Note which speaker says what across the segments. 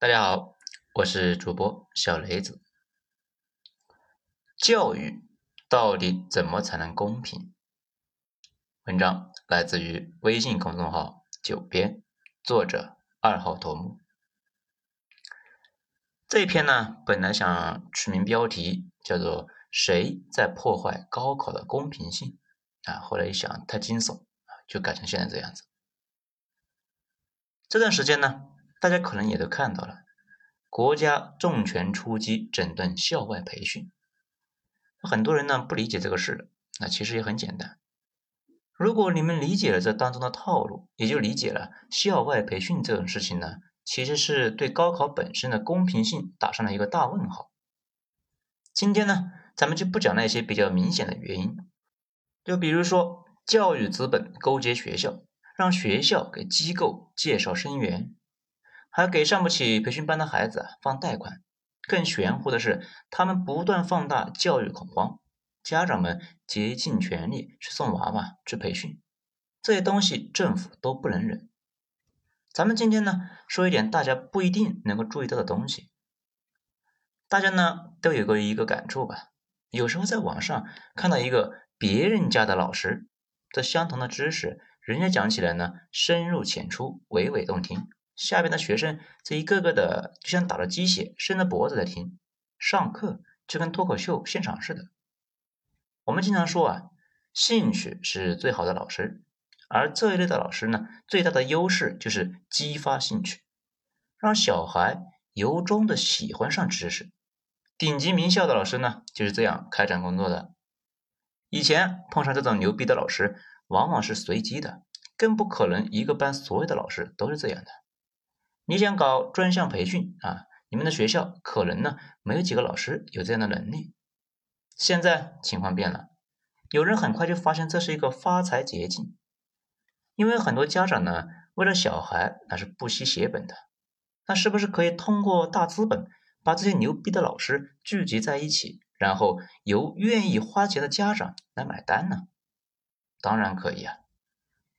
Speaker 1: 大家好，我是主播小雷子。教育到底怎么才能公平？文章来自于微信公众号“九编”，作者二号头目。这篇呢，本来想取名标题叫做“谁在破坏高考的公平性”，啊，后来一想太惊悚，就改成现在这样子。这段时间呢。大家可能也都看到了，国家重拳出击整顿校外培训，很多人呢不理解这个事。那其实也很简单，如果你们理解了这当中的套路，也就理解了校外培训这种事情呢，其实是对高考本身的公平性打上了一个大问号。今天呢，咱们就不讲那些比较明显的原因，就比如说教育资本勾结学校，让学校给机构介绍生源。还给上不起培训班的孩子放贷款，更玄乎的是，他们不断放大教育恐慌，家长们竭尽全力去送娃娃去培训，这些东西政府都不能忍。咱们今天呢，说一点大家不一定能够注意到的东西，大家呢都有过一个感触吧？有时候在网上看到一个别人家的老师，这相同的知识，人家讲起来呢，深入浅出，娓娓动听。下边的学生这一个个的就像打了鸡血，伸着脖子在听。上课就跟脱口秀现场似的。我们经常说啊，兴趣是最好的老师，而这一类的老师呢，最大的优势就是激发兴趣，让小孩由衷的喜欢上知识。顶级名校的老师呢，就是这样开展工作的。以前碰上这种牛逼的老师，往往是随机的，更不可能一个班所有的老师都是这样的。你想搞专项培训啊？你们的学校可能呢没有几个老师有这样的能力。现在情况变了，有人很快就发现这是一个发财捷径，因为很多家长呢为了小孩那是不惜血本的。那是不是可以通过大资本把这些牛逼的老师聚集在一起，然后由愿意花钱的家长来买单呢？当然可以啊！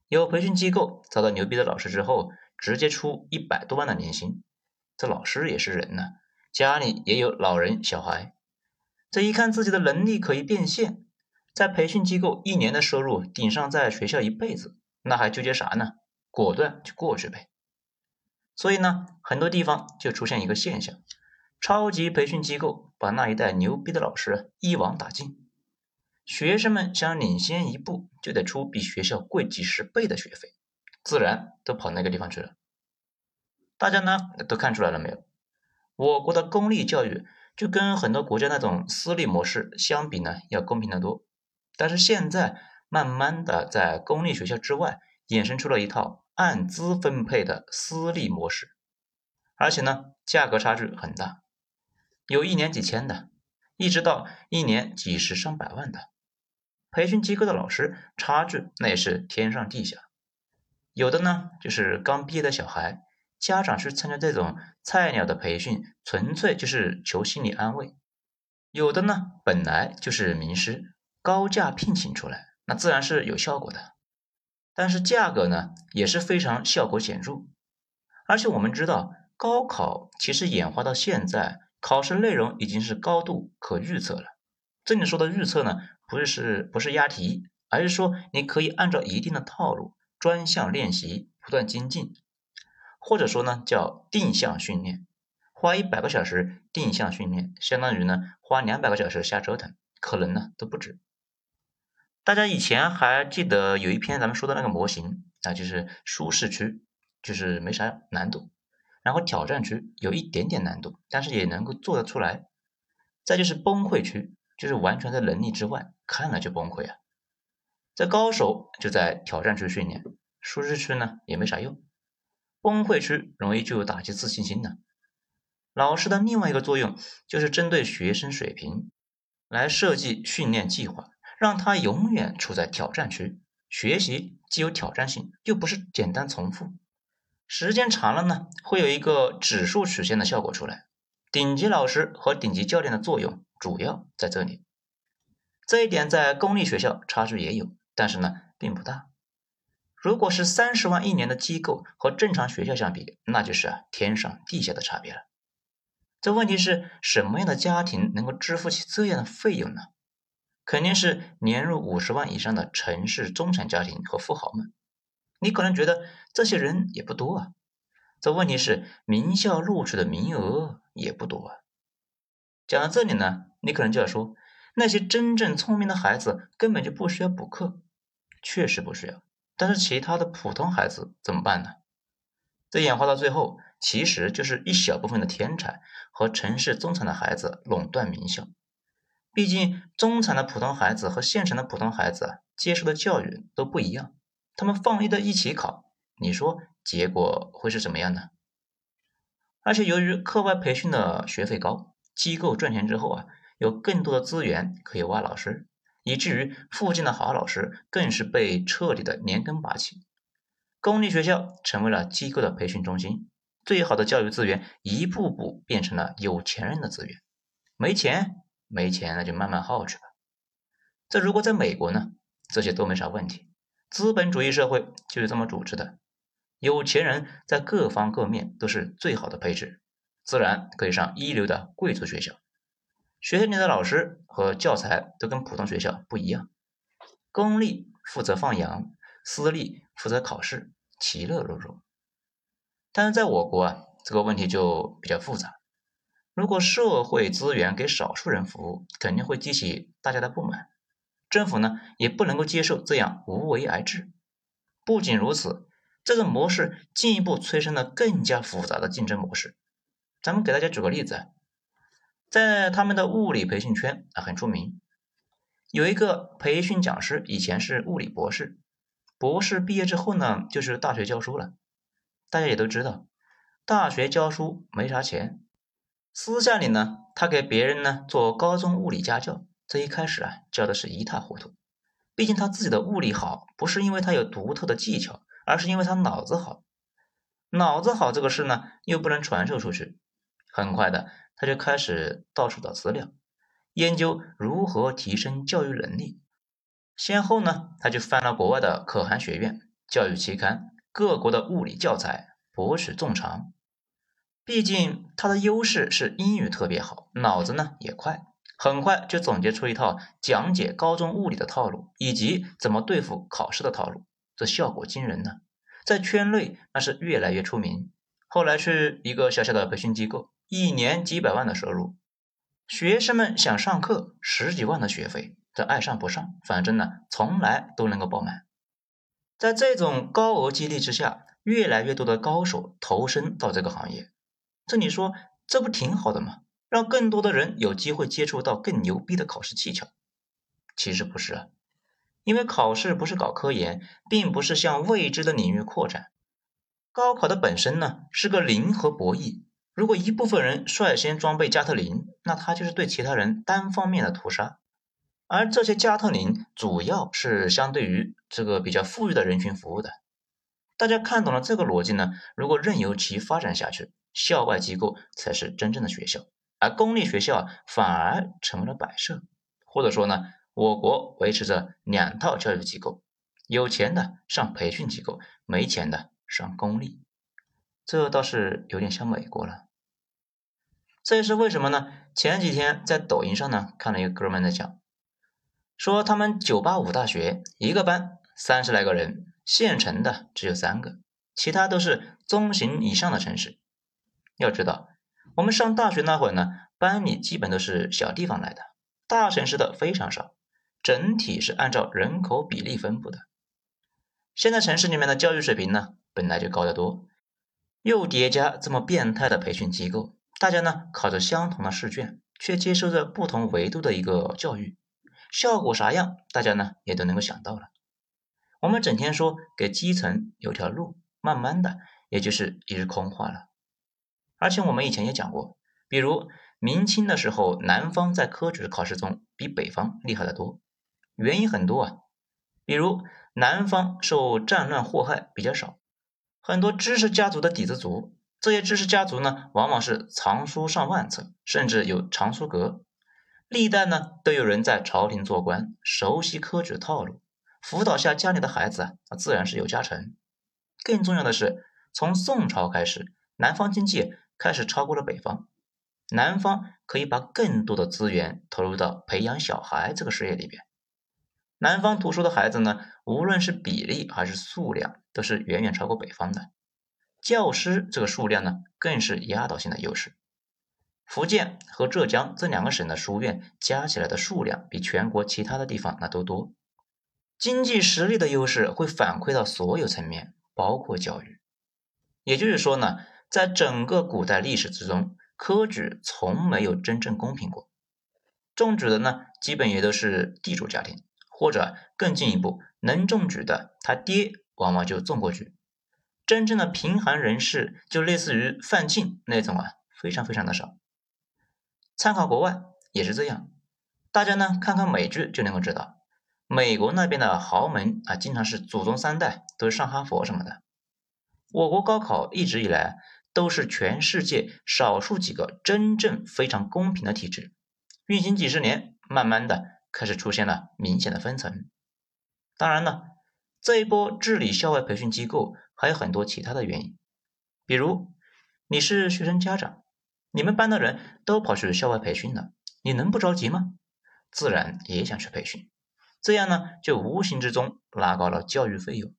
Speaker 1: 有培训机构找到牛逼的老师之后。直接出一百多万的年薪，这老师也是人呐，家里也有老人小孩，这一看自己的能力可以变现，在培训机构一年的收入顶上在学校一辈子，那还纠结啥呢？果断就过去呗。所以呢，很多地方就出现一个现象，超级培训机构把那一代牛逼的老师一网打尽，学生们想领先一步，就得出比学校贵几十倍的学费。自然都跑那个地方去了。大家呢都看出来了没有？我国的公立教育就跟很多国家那种私立模式相比呢，要公平得多。但是现在慢慢的在公立学校之外衍生出了一套按资分配的私立模式，而且呢价格差距很大，有一年几千的，一直到一年几十上百万的。培训机构的老师差距那也是天上地下。有的呢，就是刚毕业的小孩，家长去参加这种菜鸟的培训，纯粹就是求心理安慰；有的呢，本来就是名师，高价聘请出来，那自然是有效果的，但是价格呢，也是非常效果显著。而且我们知道，高考其实演化到现在，考试内容已经是高度可预测了。这里说的预测呢，不是是不是押题，而是说你可以按照一定的套路。专项练习，不断精进，或者说呢叫定向训练，花一百个小时定向训练，相当于呢花两百个小时瞎折腾，可能呢都不止。大家以前还记得有一篇咱们说的那个模型啊，就是舒适区，就是没啥难度，然后挑战区有一点点难度，但是也能够做得出来，再就是崩溃区，就是完全在能力之外，看了就崩溃啊。这高手就在挑战区训练，舒适区呢也没啥用，崩溃区容易就打击自信心呢。老师的另外一个作用就是针对学生水平来设计训练计划，让他永远处在挑战区，学习既有挑战性，又不是简单重复。时间长了呢，会有一个指数曲线的效果出来。顶级老师和顶级教练的作用主要在这里，这一点在公立学校差距也有。但是呢，并不大。如果是三十万一年的机构和正常学校相比，那就是啊天上地下的差别了。这问题是什么样的家庭能够支付起这样的费用呢？肯定是年入五十万以上的城市中产家庭和富豪们。你可能觉得这些人也不多啊。这问题是名校录取的名额也不多啊。讲到这里呢，你可能就要说，那些真正聪明的孩子根本就不需要补课，确实不需要。但是其他的普通孩子怎么办呢？这演化到最后，其实就是一小部分的天才和城市中产的孩子垄断名校。毕竟中产的普通孩子和县城的普通孩子接受的教育都不一样，他们放一的一起考，你说结果会是怎么样呢？而且由于课外培训的学费高，机构赚钱之后啊，有更多的资源可以挖老师。以至于附近的好老师更是被彻底的连根拔起，公立学校成为了机构的培训中心，最好的教育资源一步步变成了有钱人的资源。没钱，没钱，那就慢慢耗去吧。这如果在美国呢，这些都没啥问题，资本主义社会就是这么组织的，有钱人在各方各面都是最好的配置，自然可以上一流的贵族学校。学校里的老师和教材都跟普通学校不一样，公立负责放羊，私立负责考试，其乐融融。但是在我国啊，这个问题就比较复杂。如果社会资源给少数人服务，肯定会激起大家的不满。政府呢，也不能够接受这样无为而治。不仅如此，这种模式进一步催生了更加复杂的竞争模式。咱们给大家举个例子。在他们的物理培训圈啊很出名，有一个培训讲师，以前是物理博士，博士毕业之后呢，就是大学教书了。大家也都知道，大学教书没啥钱，私下里呢，他给别人呢做高中物理家教，这一开始啊教的是一塌糊涂。毕竟他自己的物理好，不是因为他有独特的技巧，而是因为他脑子好。脑子好这个事呢，又不能传授出去，很快的。他就开始到处找资料，研究如何提升教育能力。先后呢，他就翻了国外的可汗学院、教育期刊、各国的物理教材，博取众长。毕竟他的优势是英语特别好，脑子呢也快，很快就总结出一套讲解高中物理的套路，以及怎么对付考试的套路。这效果惊人呢，在圈内那是越来越出名。后来是一个小小的培训机构。一年几百万的收入，学生们想上课，十几万的学费，这爱上不上，反正呢，从来都能够爆满。在这种高额激励之下，越来越多的高手投身到这个行业，这你说这不挺好的吗？让更多的人有机会接触到更牛逼的考试技巧。其实不是啊，因为考试不是搞科研，并不是向未知的领域扩展。高考的本身呢，是个零和博弈。如果一部分人率先装备加特林，那他就是对其他人单方面的屠杀。而这些加特林主要是相对于这个比较富裕的人群服务的。大家看懂了这个逻辑呢？如果任由其发展下去，校外机构才是真正的学校，而公立学校反而成为了摆设。或者说呢，我国维持着两套教育机构：有钱的上培训机构，没钱的上公立。这倒是有点像美国了。这也是为什么呢？前几天在抖音上呢看了一个哥们在讲，说他们985大学一个班三十来个人，县城的只有三个，其他都是中型以上的城市。要知道，我们上大学那会儿呢，班里基本都是小地方来的，大城市的非常少，整体是按照人口比例分布的。现在城市里面的教育水平呢，本来就高得多，又叠加这么变态的培训机构。大家呢考着相同的试卷，却接受着不同维度的一个教育，效果啥样？大家呢也都能够想到了。我们整天说给基层有条路，慢慢的也就是一日空话了。而且我们以前也讲过，比如明清的时候，南方在科举考试中比北方厉害得多，原因很多啊。比如南方受战乱祸害比较少，很多知识家族的底子足。这些知识家族呢，往往是藏书上万册，甚至有藏书阁。历代呢，都有人在朝廷做官，熟悉科举套路，辅导下家里的孩子啊，自然是有加成。更重要的是，从宋朝开始，南方经济开始超过了北方，南方可以把更多的资源投入到培养小孩这个事业里边。南方读书的孩子呢，无论是比例还是数量，都是远远超过北方的。教师这个数量呢，更是压倒性的优势。福建和浙江这两个省的书院加起来的数量，比全国其他的地方那都多。经济实力的优势会反馈到所有层面，包括教育。也就是说呢，在整个古代历史之中，科举从没有真正公平过。中举的呢，基本也都是地主家庭，或者更进一步，能中举的他爹往往就纵过去。真正的贫寒人士，就类似于范进那种啊，非常非常的少。参考国外也是这样，大家呢看看美剧就能够知道。美国那边的豪门啊，经常是祖宗三代都是上哈佛什么的。我国高考一直以来都是全世界少数几个真正非常公平的体制，运行几十年，慢慢的开始出现了明显的分层。当然了，这一波治理校外培训机构还有很多其他的原因，比如你是学生家长，你们班的人都跑去校外培训了，你能不着急吗？自然也想去培训。这样呢，就无形之中拉高了教育费用。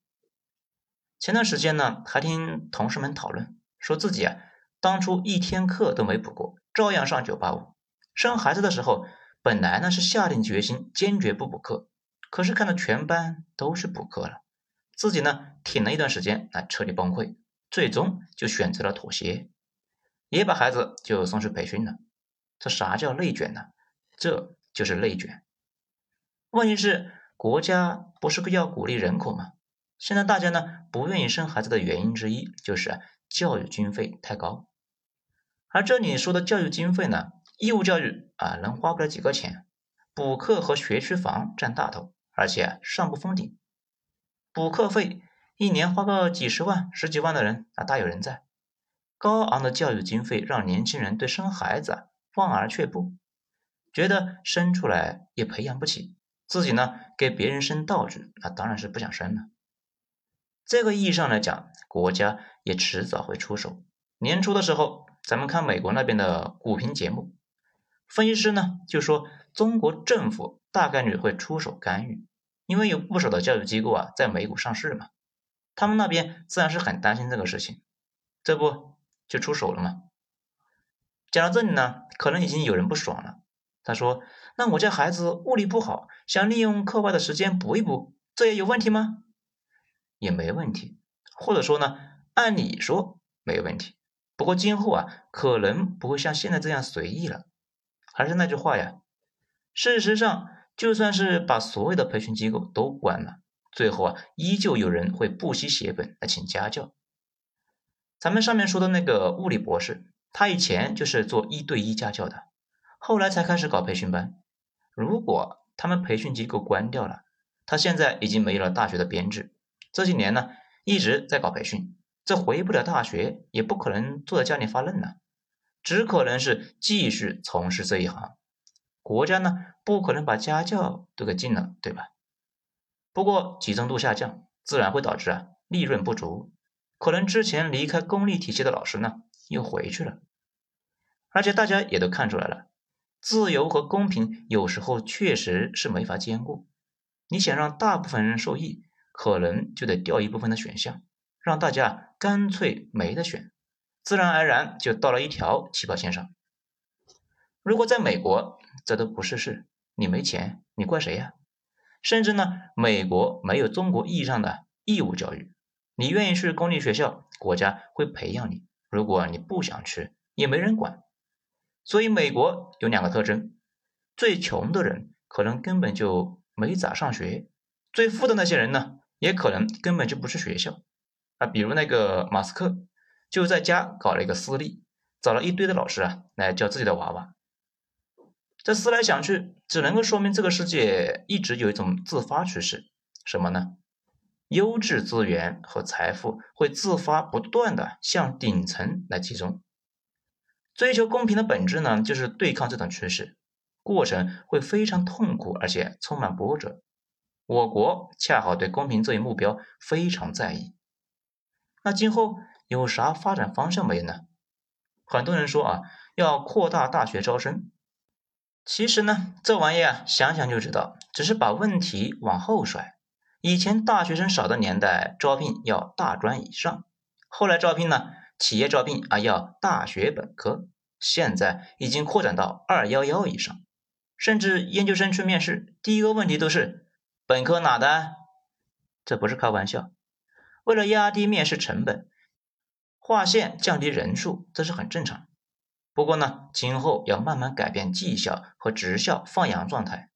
Speaker 1: 前段时间呢，还听同事们讨论，说自己啊，当初一天课都没补过，照样上九八五。生孩子的时候，本来呢是下定决心坚决不补课，可是看到全班都去补课了，自己呢挺了一段时间，啊彻底崩溃，最终就选择了妥协，也把孩子就送去培训了。这啥叫内卷呢？这就是内卷。问题是国家不是要鼓励人口吗？现在大家呢不愿意生孩子的原因之一就是教育经费太高，而这里说的教育经费呢，义务教育啊能花不了几个钱，补课和学区房占大头，而且上不封顶。补课费一年花个几十万、十几万的人啊大有人在，高昂的教育经费让年轻人对生孩子啊望而却步，觉得生出来也培养不起。自己呢给别人生道具，那当然是不想生了。这个意义上来讲，国家也迟早会出手。年初的时候，咱们看美国那边的股评节目，分析师呢就说中国政府大概率会出手干预，因为有不少的教育机构啊在美股上市嘛，他们那边自然是很担心这个事情，这不就出手了吗？讲到这里呢，可能已经有人不爽了。他说：“那我家孩子物理不好，想利用课外的时间补一补，这也有问题吗？”也没问题，或者说呢，按理说没问题。不过今后啊，可能不会像现在这样随意了。还是那句话呀，事实上，就算是把所有的培训机构都关了，最后啊，依旧有人会不惜血本来请家教。咱们上面说的那个物理博士，他以前就是做一对一家教的。后来才开始搞培训班。如果他们培训机构关掉了，他现在已经没有了大学的编制。这些年呢，一直在搞培训，这回不了大学，也不可能坐在家里发愣了，只可能是继续从事这一行。国家呢，不可能把家教都给禁了，对吧？不过集中度下降，自然会导致啊利润不足，可能之前离开公立体系的老师呢，又回去了。而且大家也都看出来了。自由和公平有时候确实是没法兼顾。你想让大部分人受益，可能就得掉一部分的选项，让大家干脆没得选，自然而然就到了一条起跑线上。如果在美国，这都不是事，你没钱，你怪谁呀？甚至呢，美国没有中国意义上的义务教育，你愿意去公立学校，国家会培养你；如果你不想去，也没人管。所以，美国有两个特征：最穷的人可能根本就没咋上学，最富的那些人呢，也可能根本就不去学校啊。比如那个马斯克，就在家搞了一个私立，找了一堆的老师啊来教自己的娃娃。这思来想去，只能够说明这个世界一直有一种自发趋势，什么呢？优质资源和财富会自发不断的向顶层来集中。追求公平的本质呢，就是对抗这种趋势，过程会非常痛苦，而且充满波折。我国恰好对公平这一目标非常在意。那今后有啥发展方向没呢？很多人说啊，要扩大大学招生。其实呢，这玩意啊，想想就知道，只是把问题往后甩。以前大学生少的年代，招聘要大专以上；后来招聘呢，企业招聘啊要大学本科。现在已经扩展到二幺幺以上，甚至研究生去面试，第一个问题都是本科哪的？这不是开玩笑。为了压低面试成本，划线降低人数，这是很正常。不过呢，今后要慢慢改变技校和职校放养状态。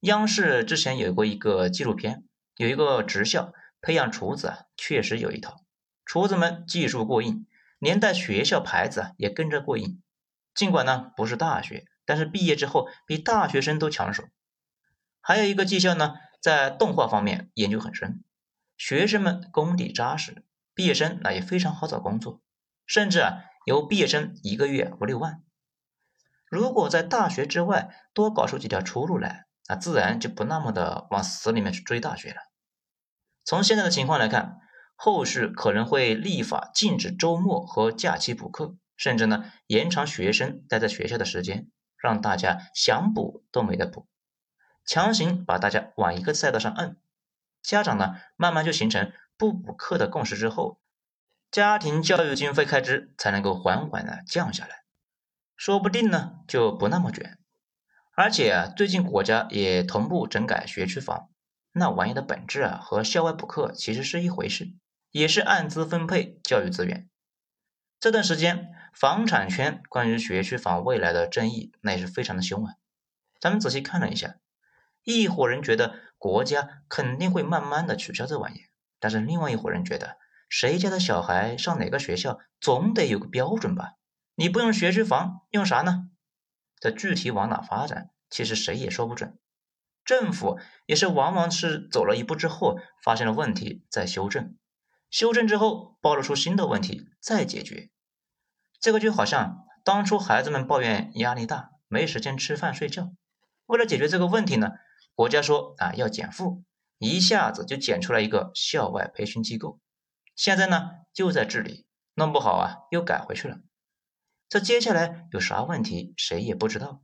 Speaker 1: 央视之前有过一个纪录片，有一个职校培养厨子啊，确实有一套，厨子们技术过硬。连带学校牌子也跟着过硬，尽管呢不是大学，但是毕业之后比大学生都抢手。还有一个技校呢，在动画方面研究很深，学生们功底扎实，毕业生那也非常好找工作，甚至啊有毕业生一个月五六万。如果在大学之外多搞出几条出路来，那自然就不那么的往死里面去追大学了。从现在的情况来看。后续可能会立法禁止周末和假期补课，甚至呢延长学生待在学校的时间，让大家想补都没得补，强行把大家往一个赛道上摁。家长呢慢慢就形成不补课的共识之后，家庭教育经费开支才能够缓缓的降下来，说不定呢就不那么卷。而且啊，最近国家也同步整改学区房，那玩意的本质啊和校外补课其实是一回事。也是按资分配教育资源。这段时间，房产圈关于学区房未来的争议那也是非常的凶啊。咱们仔细看了一下，一伙人觉得国家肯定会慢慢的取消这玩意，但是另外一伙人觉得，谁家的小孩上哪个学校，总得有个标准吧？你不用学区房，用啥呢？这具体往哪发展，其实谁也说不准。政府也是往往是走了一步之后，发现了问题再修正。修正之后，暴露出新的问题，再解决。这个就好像当初孩子们抱怨压力大，没时间吃饭睡觉。为了解决这个问题呢，国家说啊要减负，一下子就减出来一个校外培训机构。现在呢就在治理，弄不好啊又改回去了。这接下来有啥问题，谁也不知道。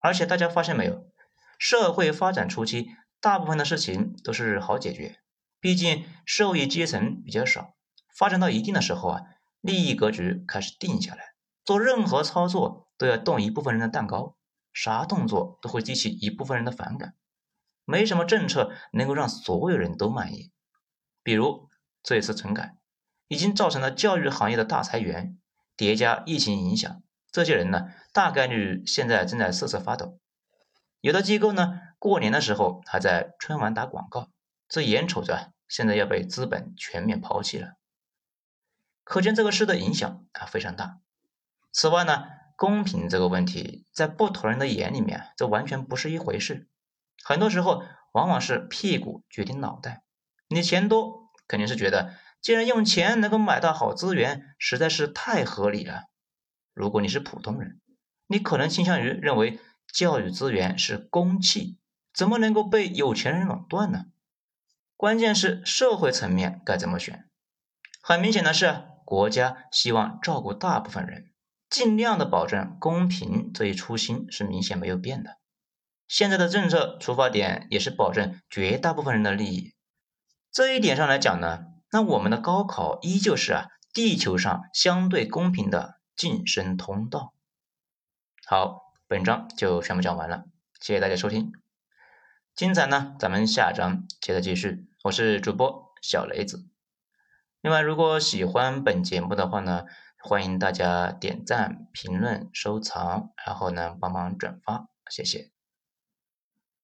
Speaker 1: 而且大家发现没有，社会发展初期，大部分的事情都是好解决。毕竟受益阶层比较少，发展到一定的时候啊，利益格局开始定下来，做任何操作都要动一部分人的蛋糕，啥动作都会激起一部分人的反感，没什么政策能够让所有人都满意。比如这一次整改，已经造成了教育行业的大裁员，叠加疫情影响，这些人呢，大概率现在正在瑟瑟发抖。有的机构呢，过年的时候还在春晚打广告，这眼瞅着。现在要被资本全面抛弃了，可见这个事的影响啊非常大。此外呢，公平这个问题在不同人的眼里面，这完全不是一回事。很多时候往往是屁股决定脑袋。你钱多，肯定是觉得既然用钱能够买到好资源，实在是太合理了。如果你是普通人，你可能倾向于认为教育资源是公器，怎么能够被有钱人垄断呢？关键是社会层面该怎么选？很明显的是，国家希望照顾大部分人，尽量的保证公平这一初心是明显没有变的。现在的政策出发点也是保证绝大部分人的利益。这一点上来讲呢，那我们的高考依旧是啊地球上相对公平的晋升通道。好，本章就全部讲完了，谢谢大家收听。精彩呢，咱们下章接着继续。我是主播小雷子。另外，如果喜欢本节目的话呢，欢迎大家点赞、评论、收藏，然后呢帮忙转发，谢谢。